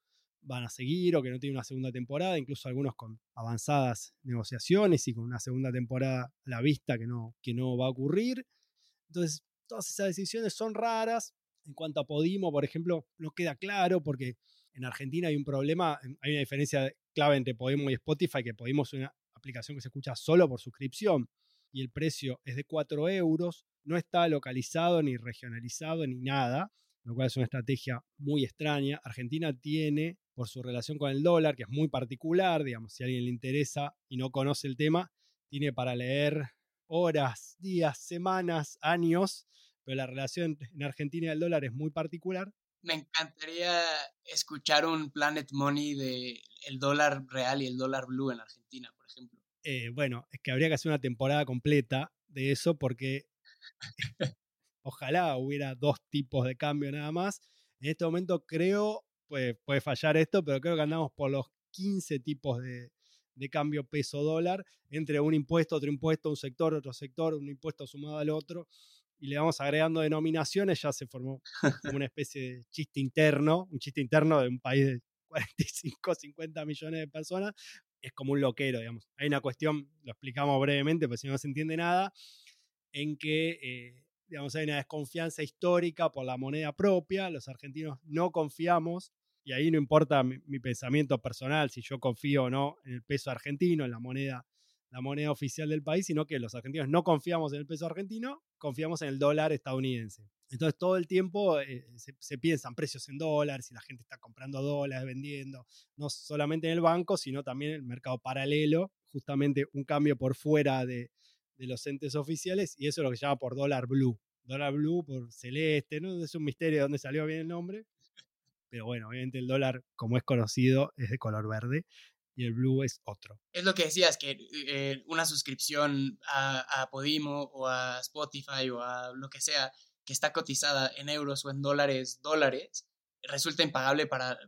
van a seguir o que no tienen una segunda temporada, incluso algunos con avanzadas negociaciones y con una segunda temporada a la vista que no, que no va a ocurrir. Entonces, todas esas decisiones son raras. En cuanto a Podimo, por ejemplo, no queda claro porque en Argentina hay un problema, hay una diferencia clave entre Podimo y Spotify, que Podimo es una aplicación que se escucha solo por suscripción y el precio es de 4 euros, no está localizado ni regionalizado ni nada, lo cual es una estrategia muy extraña. Argentina tiene por su relación con el dólar, que es muy particular, digamos, si a alguien le interesa y no conoce el tema, tiene para leer horas, días, semanas, años, pero la relación *laughs* en Argentina y el dólar es muy particular. Me encantaría escuchar un Planet Money de el dólar real y el dólar blue en Argentina, por ejemplo. Eh, bueno, es que habría que hacer una temporada completa de eso porque *laughs* ojalá hubiera dos tipos de cambio nada más. En este momento creo puede, puede fallar esto, pero creo que andamos por los 15 tipos de, de cambio peso-dólar entre un impuesto, otro impuesto, un sector, otro sector, un impuesto sumado al otro, y le vamos agregando denominaciones, ya se formó una especie de chiste interno, un chiste interno de un país de 45, 50 millones de personas, es como un loquero, digamos. Hay una cuestión, lo explicamos brevemente, pues si no se entiende nada, en que, eh, digamos, hay una desconfianza histórica por la moneda propia, los argentinos no confiamos, y ahí no importa mi, mi pensamiento personal, si yo confío o no en el peso argentino, en la moneda la moneda oficial del país, sino que los argentinos no confiamos en el peso argentino, confiamos en el dólar estadounidense. Entonces todo el tiempo eh, se, se, piensan precios en dólares y la gente está comprando dólares, vendiendo, no solamente en el banco, sino también en el mercado paralelo, justamente un cambio por fuera de, de los entes oficiales y eso es lo que se llama por dólar blue. Dólar blue por celeste, ¿no? Es un misterio de dónde salió bien el nombre. Pero bueno, obviamente el dólar, como es conocido, es de color verde y el Blue es otro. Es lo que decías, que eh, una suscripción a, a, Podimo o a Spotify o a lo que sea que está cotizada en euros o en dólares, dólares, resulta impagable para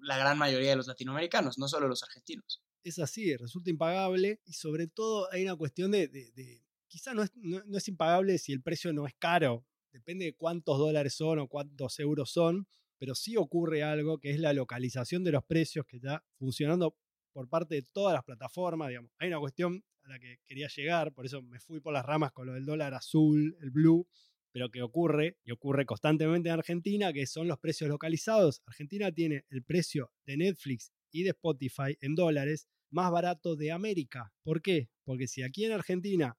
la gran mayoría de los latinoamericanos, no solo los argentinos. Es así, resulta impagable y sobre todo hay una cuestión de, de, quizá no es, no, no es impagable si el precio no es caro, depende de cuántos dólares son o cuántos euros son, pero sí ocurre algo que es la localización de los precios que está funcionando por parte de todas las plataformas, digamos. Hay una cuestión a la que quería llegar, por eso me fui por las ramas con lo del dólar azul, el blue, pero que ocurre, y ocurre constantemente en Argentina, que son los precios localizados. Argentina tiene el precio de Netflix y de Spotify en dólares más barato de América. ¿Por qué? Porque si aquí en Argentina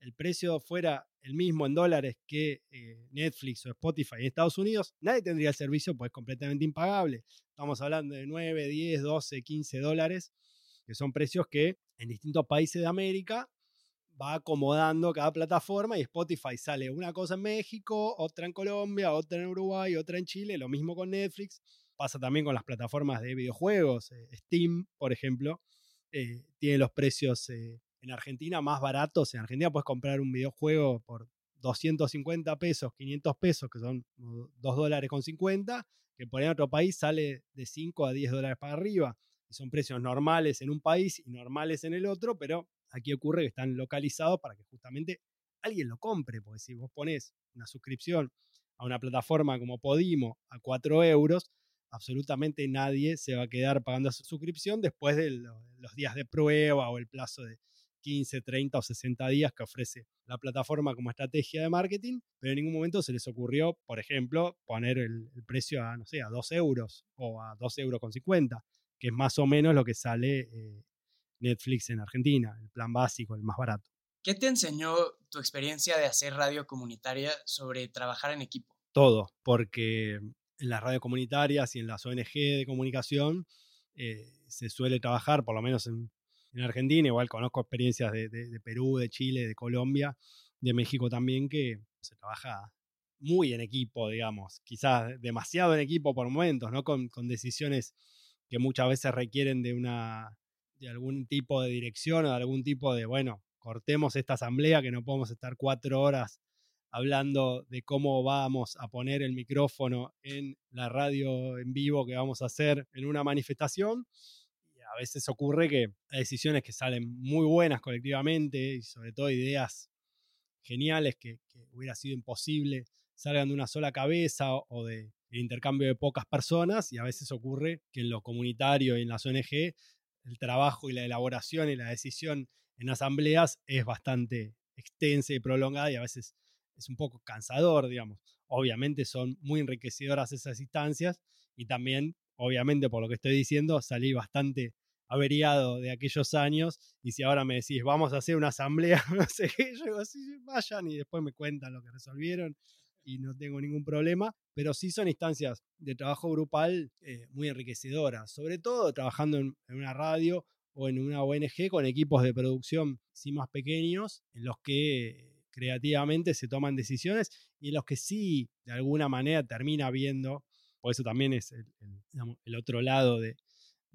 el precio fuera el mismo en dólares que eh, Netflix o Spotify en Estados Unidos, nadie tendría el servicio, pues completamente impagable. Estamos hablando de 9, 10, 12, 15 dólares, que son precios que en distintos países de América va acomodando cada plataforma y Spotify sale una cosa en México, otra en Colombia, otra en Uruguay, otra en Chile, lo mismo con Netflix. Pasa también con las plataformas de videojuegos, eh, Steam, por ejemplo, eh, tiene los precios eh, en Argentina más baratos. En Argentina puedes comprar un videojuego por 250 pesos, 500 pesos, que son 2 dólares con 50, que por en otro país sale de 5 a 10 dólares para arriba. Y son precios normales en un país y normales en el otro, pero aquí ocurre que están localizados para que justamente alguien lo compre, porque si vos pones una suscripción a una plataforma como Podimo a 4 euros, absolutamente nadie se va a quedar pagando esa suscripción después de los días de prueba o el plazo de, 15, 30 o 60 días que ofrece la plataforma como estrategia de marketing, pero en ningún momento se les ocurrió, por ejemplo, poner el, el precio a, no sé, a 2 euros o a 2 euros con 50, que es más o menos lo que sale eh, Netflix en Argentina, el plan básico, el más barato. ¿Qué te enseñó tu experiencia de hacer radio comunitaria sobre trabajar en equipo? Todo, porque en las radio comunitarias y en las ONG de comunicación eh, se suele trabajar, por lo menos en, en Argentina, igual conozco experiencias de, de, de, Perú, de Chile, de Colombia, de México también, que se trabaja muy en equipo, digamos, quizás demasiado en equipo por momentos, ¿no? Con, con decisiones que muchas veces requieren de una de algún tipo de dirección o de algún tipo de, bueno, cortemos esta asamblea que no podemos estar cuatro horas hablando de cómo vamos a poner el micrófono en la radio en vivo que vamos a hacer en una manifestación. A veces ocurre que hay decisiones que salen muy buenas colectivamente y sobre todo ideas geniales que, hubiera sido imposible salgan de una sola cabeza o, de, intercambio de pocas personas. Y a veces ocurre que en lo comunitario y en las ONG el trabajo y la elaboración y la decisión en asambleas es bastante extensa y prolongada y a veces es un poco cansador, digamos. Obviamente son muy enriquecedoras esas instancias y también, obviamente por lo que estoy diciendo, salí bastante averiado de aquellos años y si ahora me decís, vamos a hacer una asamblea, *laughs* no sé qué, yo digo, así vayan y después me cuentan lo que resolvieron y no tengo ningún problema, pero sí son instancias de trabajo grupal eh, muy enriquecedoras, sobre todo trabajando en, en, una radio o en una ONG con equipos de producción sí más pequeños, en los que creativamente se toman decisiones y en los que sí de alguna manera termina viendo, por eso también es el, otro lado de,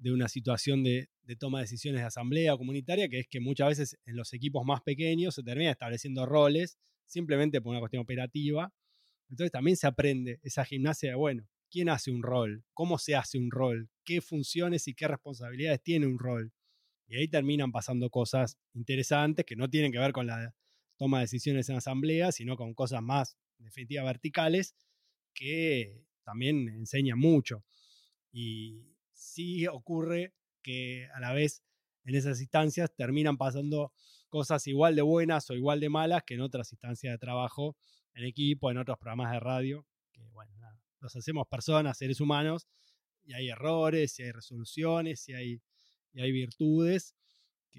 una situación de, de, toma de decisiones de asamblea comunitaria, que es que muchas veces en los equipos más pequeños se termina estableciendo roles simplemente por una cuestión operativa. Entonces también se aprende esa gimnasia de, bueno, ¿quién hace un rol? ¿Cómo se hace un rol? ¿Qué funciones y qué responsabilidades tiene un rol? Y ahí terminan pasando cosas interesantes que no tienen que ver con la toma de decisiones en asamblea, sino con cosas más, definitivas verticales, que también enseñan mucho. Y sí ocurre que a la vez en esas instancias terminan pasando cosas igual de buenas o igual de malas que en otras instancias de trabajo en equipo, en otros programas de radio, que bueno, nada, los hacemos personas, seres humanos, y hay errores, y hay resoluciones, y hay, y hay virtudes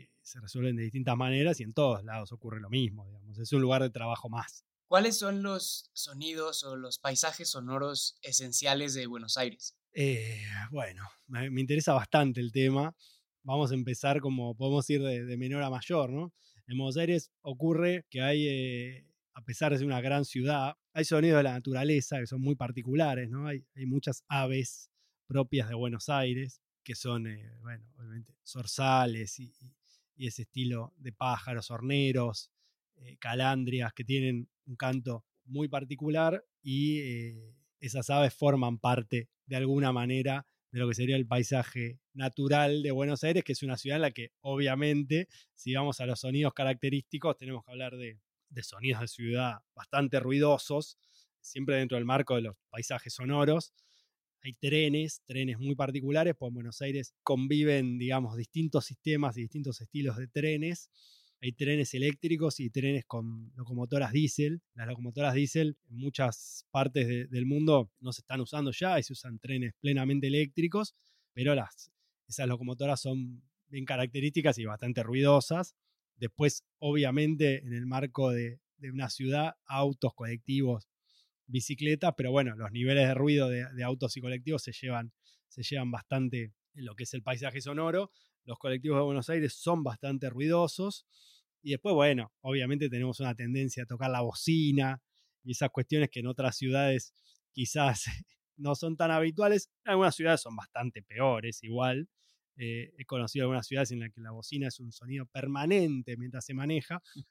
que se resuelven de distintas maneras y en todos lados ocurre lo mismo, digamos, es un lugar de trabajo más. ¿Cuáles son los sonidos o los paisajes sonoros esenciales de Buenos Aires? Eh, bueno, me, me, interesa bastante el tema. Vamos a empezar como podemos ir de, de menor a mayor, ¿no? En Buenos Aires ocurre que hay, eh, a pesar de ser una gran ciudad, hay sonidos de la naturaleza que son muy particulares, ¿no? Hay, hay muchas aves propias de Buenos Aires, que son, eh, bueno, obviamente, zorzales y, y, ese estilo de pájaros, horneros, eh, calandrias, que tienen un canto muy particular y eh, esas aves forman parte de alguna manera de lo que sería el paisaje natural de Buenos Aires, que es una ciudad en la que obviamente, si vamos a los sonidos característicos, tenemos que hablar de, de sonidos de ciudad bastante ruidosos, siempre dentro del marco de los paisajes sonoros. Hay trenes, trenes muy particulares, pues en Buenos Aires conviven, digamos, distintos sistemas y distintos estilos de trenes hay trenes eléctricos y trenes con locomotoras diésel. Las locomotoras diésel en muchas partes de, del mundo no se están usando ya y se usan trenes plenamente eléctricos, pero las, esas locomotoras son bien características y bastante ruidosas. Después, obviamente, en el marco de una ciudad, autos, colectivos, bicicletas, pero bueno, los niveles de ruido de, de autos y colectivos se llevan, se llevan bastante en lo que es el paisaje sonoro. Los colectivos de Buenos Aires son bastante ruidosos. Y después, bueno, obviamente tenemos una tendencia a tocar la bocina y esas cuestiones que en otras ciudades quizás *laughs* no son tan habituales. En algunas ciudades son bastante peores igual. Eh, he conocido algunas ciudades en las que la bocina es un sonido permanente mientras se maneja. *laughs*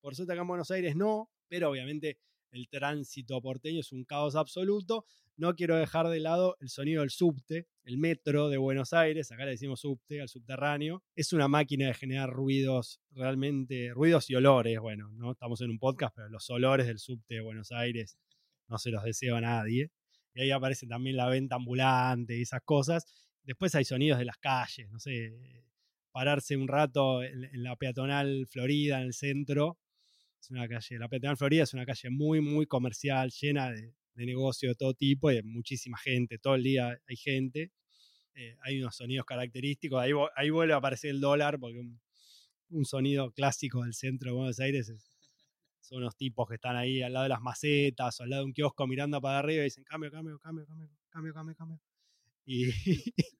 Por suerte acá en Buenos Aires no, pero obviamente el tránsito porteño es un caos absoluto. No quiero dejar de lado el sonido del subte, el metro de Buenos Aires, acá le decimos subte, al subterráneo. Es una máquina de generar ruidos, realmente, ruidos y olores. Bueno, no estamos en un podcast, pero los olores del subte de Buenos Aires no se los deseo a nadie. Y ahí aparece también la venta ambulante y esas cosas. Después hay sonidos de las calles, no sé, pararse un rato en la peatonal Florida, en el centro, es una calle, la Peatonal Florida es una calle muy, muy comercial, llena de, de negocio de todo tipo y de muchísima gente. Todo el día hay gente. Eh, hay unos sonidos característicos. Ahí, ahí vuelve a aparecer el dólar, porque un, sonido clásico del centro de Buenos Aires es, son unos tipos que están ahí al lado de las macetas o al lado de un kiosco mirando para arriba y dicen cambio, cambio, cambio, cambio, cambio, cambio, cambio. Y, *laughs*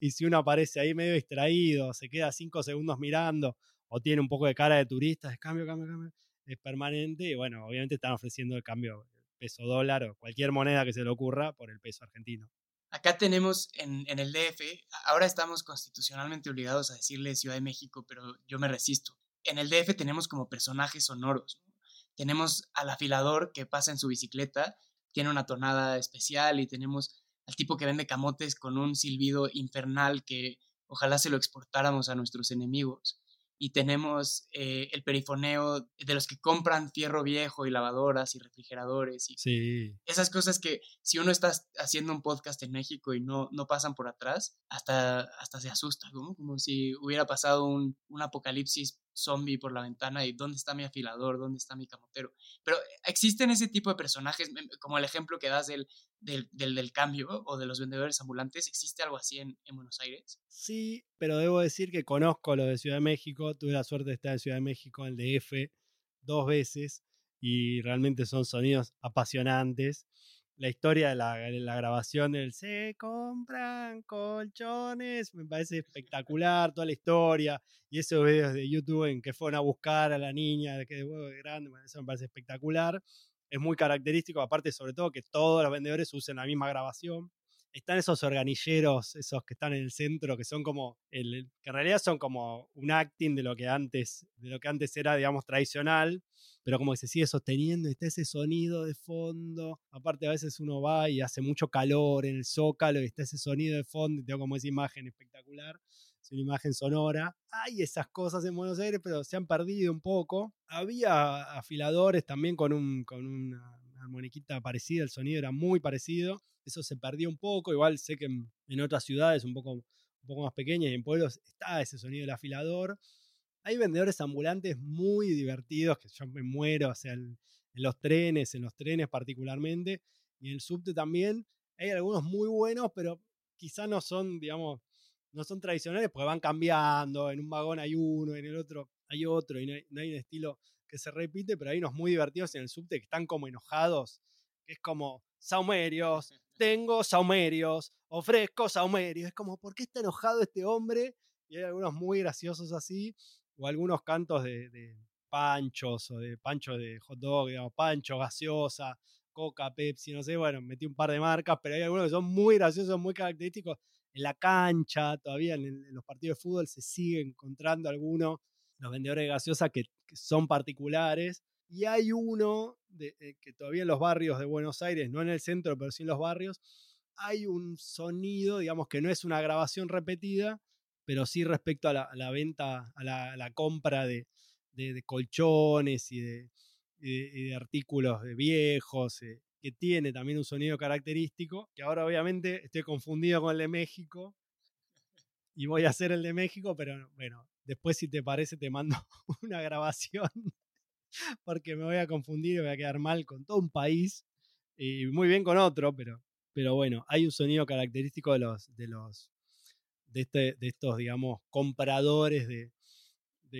y si uno aparece ahí medio distraído, se queda cinco segundos mirando o tiene un poco de cara de turista, es cambio, cambio, cambio es permanente y bueno, obviamente están ofreciendo el cambio peso dólar o cualquier moneda que se le ocurra por el peso argentino. Acá tenemos en, en, el DF, ahora estamos constitucionalmente obligados a decirle Ciudad de México, pero yo me resisto. En el DF tenemos como personajes sonoros. ¿no? Tenemos al afilador que pasa en su bicicleta, tiene una tonada especial y tenemos al tipo que vende camotes con un silbido infernal que ojalá se lo exportáramos a nuestros enemigos y tenemos eh, el perifoneo de los que compran fierro viejo y lavadoras y refrigeradores y sí. esas cosas que si uno está haciendo un podcast en México y no, no pasan por atrás, hasta, hasta se asusta, ¿no? como si hubiera pasado un, un apocalipsis zombie por la ventana y dónde está mi afilador, dónde está mi camotero. Pero existen ese tipo de personajes, como el ejemplo que das del, del, del, cambio o de los vendedores ambulantes, ¿existe algo así en, en, Buenos Aires? Sí, pero debo decir que conozco lo de Ciudad de México, tuve la suerte de estar en Ciudad de México, en el DF, dos veces, y realmente son sonidos apasionantes la historia de la, de la, grabación del se compran colchones, me parece espectacular toda la historia y esos videos de YouTube en que fueron a buscar a la niña de que de huevo grande, eso me parece espectacular. Es muy característico, aparte sobre todo que todos los vendedores usen la misma grabación. Están esos organilleros, esos que están en el centro, que son como, el, que en realidad son como un acting de lo que antes, de lo que antes era, digamos, tradicional, pero como que se sigue sosteniendo, está ese sonido de fondo. Aparte, a veces uno va y hace mucho calor en el zócalo y está ese sonido de fondo y tengo como esa imagen espectacular. Es una imagen sonora. Hay esas cosas en Buenos Aires, pero se han perdido un poco. Había afiladores también con, un, con una armoniquita parecida, el sonido era muy parecido. Eso se perdió un poco. Igual sé que en, otras ciudades un poco, un poco más pequeñas y en pueblos está ese sonido del afilador. Hay vendedores ambulantes muy divertidos que yo me muero, o sea, en, los trenes, en los trenes particularmente, y en el subte también. Hay algunos muy buenos, pero quizás no son, digamos, no son tradicionales porque van cambiando. En un vagón hay uno, en el otro hay otro, y no hay, no hay un estilo que se repite, pero hay unos muy divertidos en el subte que están como enojados, que es como, saumerios, *laughs* tengo saumerios, ofrezco saumerios. Es como, ¿por qué está enojado este hombre? Y hay algunos muy graciosos así, o algunos cantos de, panchos o de pancho de hot dog, digamos, pancho, gaseosa, Coca, Pepsi, no sé, bueno, metí un par de marcas, pero hay algunos que son muy graciosos, muy característicos. En la cancha, todavía en, los partidos de fútbol se sigue encontrando algunos, los vendedores de gaseosa que, son particulares. Y hay uno de, eh, que todavía en los barrios de Buenos Aires, no en el centro, pero sí en los barrios, hay un sonido, digamos que no es una grabación repetida, pero sí respecto a la, venta, a la, compra de, colchones y de, artículos viejos, eh, que tiene también un sonido característico, que ahora obviamente estoy confundido con el de México y voy a hacer el de México, pero bueno, después si te parece te mando *laughs* una grabación porque me voy a confundir y voy a quedar mal con todo un país y muy bien con otro, pero, pero bueno, hay un sonido característico de los, de los de, este, de estos, digamos, compradores de,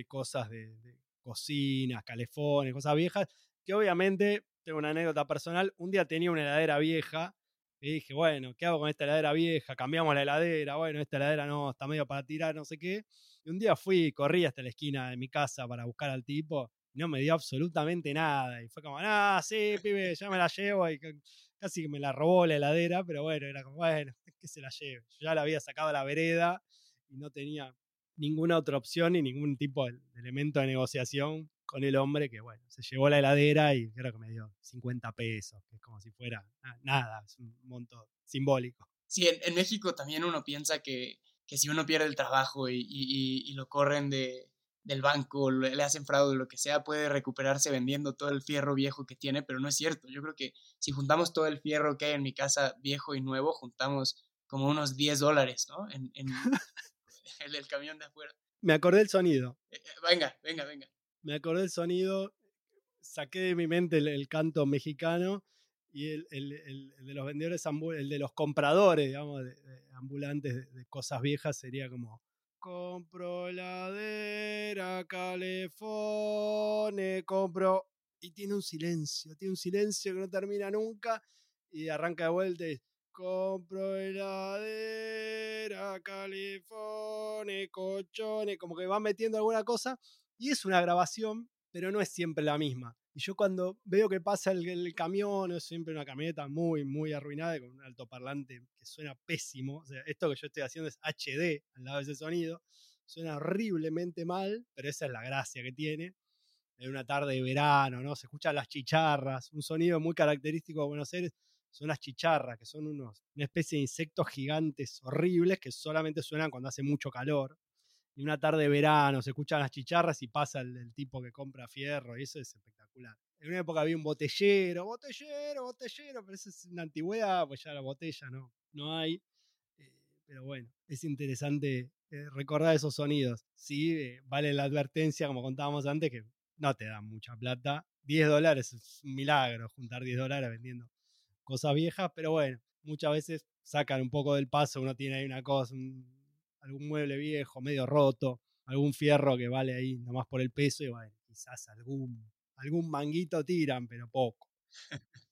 cosas de, cocinas, calefones, cosas viejas, que obviamente, tengo una anécdota personal, un día tenía una heladera vieja y dije, bueno, ¿qué hago con esta heladera vieja? Cambiamos la heladera, bueno, esta heladera no, está medio para tirar, no sé qué. Y un día fui, corrí hasta la esquina de mi casa para buscar al tipo no me dio absolutamente nada. Y fue como, ah, sí, pibe, ya me la llevo. Y casi que me la robó la heladera, pero bueno, era como, bueno, *laughs* que se la lleve. Ya la había sacado a la vereda y no tenía ninguna otra opción ni ningún tipo de, elemento de negociación con el hombre que, bueno, se llevó la heladera y creo que me dio 50 pesos, que es como si fuera nada, es un monto simbólico. Sí, en, México también uno piensa que, que, si uno pierde el trabajo y, y lo corren de, del banco, le hacen fraude, lo que sea, puede recuperarse vendiendo todo el fierro viejo que tiene, pero no es cierto. Yo creo que si juntamos todo el fierro que hay en mi casa viejo y nuevo, juntamos como unos 10 dólares, ¿no? En, *laughs* el del camión de afuera. Me acordé del sonido. Eh, eh, venga, venga, venga. Me acordé del sonido, saqué de mi mente el, canto mexicano y el, de los vendedores, el de los compradores, digamos, ambulantes de cosas viejas sería como Compro heladera, calefone, compro. Y tiene un silencio, tiene un silencio que no termina nunca. Y arranca de vuelta y compro heladera, calefone, colchones, como que va metiendo alguna cosa. Y es una grabación, pero no es siempre la misma. Y yo cuando veo que pasa el, camión, es siempre una camioneta muy, muy arruinada, con un altoparlante que suena pésimo. O sea, esto que yo estoy haciendo es HD al lado de ese sonido. Suena horriblemente mal, pero esa es la gracia que tiene. En una tarde de verano, ¿no? Se escuchan las chicharras. Un sonido muy característico de Buenos Aires son las chicharras, que son unos, una especie de insectos gigantes horribles que solamente suenan cuando hace mucho calor y una tarde de verano se escuchan las chicharras y pasa el, tipo que compra fierro y eso es espectacular. En una época había un botellero, botellero, botellero, pero eso es una antigüedad, pues ya la botella no, no hay. Eh, pero bueno, es interesante eh, recordar esos sonidos. Sí, eh, vale la advertencia, como contábamos antes, que no te dan mucha plata. 10 dólares es un milagro juntar 10 dólares vendiendo cosas viejas, pero bueno, muchas veces sacan un poco del paso, uno tiene ahí una cosa, algún mueble viejo, medio roto, algún fierro que vale ahí nomás por el peso y bueno, quizás algún, algún manguito tiran, pero poco. *laughs*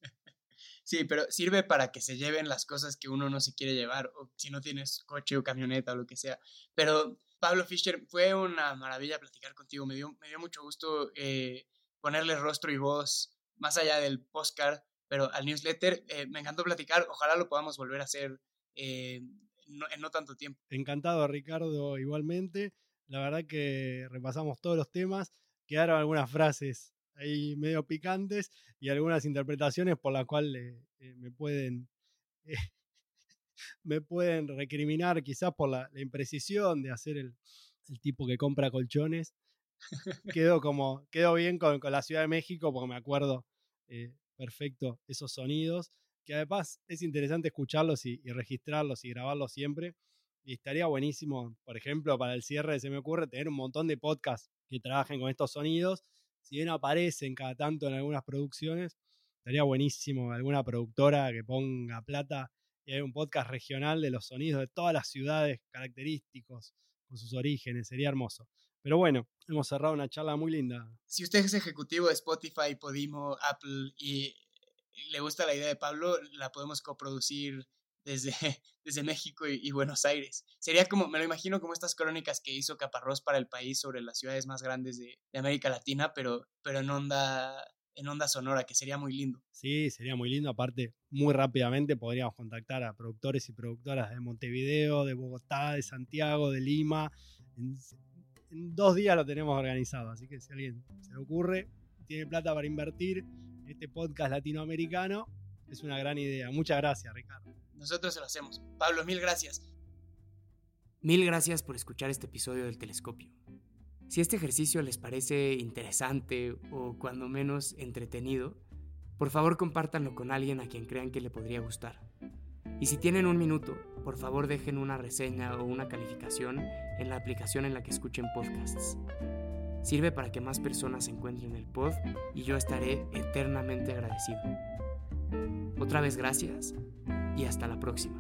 Sí, pero sirve para que se lleven las cosas que uno no se quiere llevar, o si no tienes coche o camioneta o lo que sea. Pero Pablo Fischer, fue una maravilla platicar contigo, me dio, me dio mucho gusto eh, ponerle rostro y voz más allá del postcard, pero al newsletter. Eh, me encantó platicar, ojalá lo podamos volver a hacer eh, en no tanto tiempo. Encantado, Ricardo, igualmente. La verdad que repasamos todos los temas. Quedaron algunas frases ahí medio picantes y algunas interpretaciones por las cuales eh, me pueden eh, *laughs* me pueden recriminar quizás por la, imprecisión de hacer el, tipo que compra colchones. quedo como, quedo bien con, la Ciudad de México porque me acuerdo eh, perfecto esos sonidos, que además es interesante escucharlos y, registrarlos y grabarlos siempre. Y estaría buenísimo, por ejemplo, para el cierre se me ocurre tener un montón de podcasts que trabajen con estos sonidos. Si bien aparecen cada tanto en algunas producciones, estaría buenísimo alguna productora que ponga plata y hay un podcast regional de los sonidos de todas las ciudades característicos con sus orígenes, sería hermoso. Pero bueno, hemos cerrado una charla muy linda. Si usted es ejecutivo de Spotify, Podimo, Apple y le gusta la idea de Pablo, la podemos coproducir desde, *laughs* desde México y, Buenos Aires. Sería como, me lo imagino como estas crónicas que hizo Caparrós para el país sobre las ciudades más grandes de, América Latina, pero, pero en onda en onda sonora, que sería muy lindo. Sí, sería muy lindo. Aparte, muy rápidamente podríamos contactar a productores y productoras de Montevideo, de Bogotá, de Santiago, de Lima. En, dos días lo tenemos organizado. Así que si alguien se le ocurre, tiene plata para invertir este podcast latinoamericano, es una gran idea. Muchas gracias, Ricardo. Nosotros se lo hacemos. Pablo, mil gracias. Mil gracias por escuchar este episodio del Telescopio. Si este ejercicio les parece interesante o cuando menos entretenido, por favor compártanlo con alguien a quien crean que le podría gustar. Y si tienen un minuto, por favor dejen una reseña o una calificación en la aplicación en la que escuchen podcasts. Sirve para que más personas encuentren el pod y yo estaré eternamente agradecido. Otra vez gracias y hasta la próxima.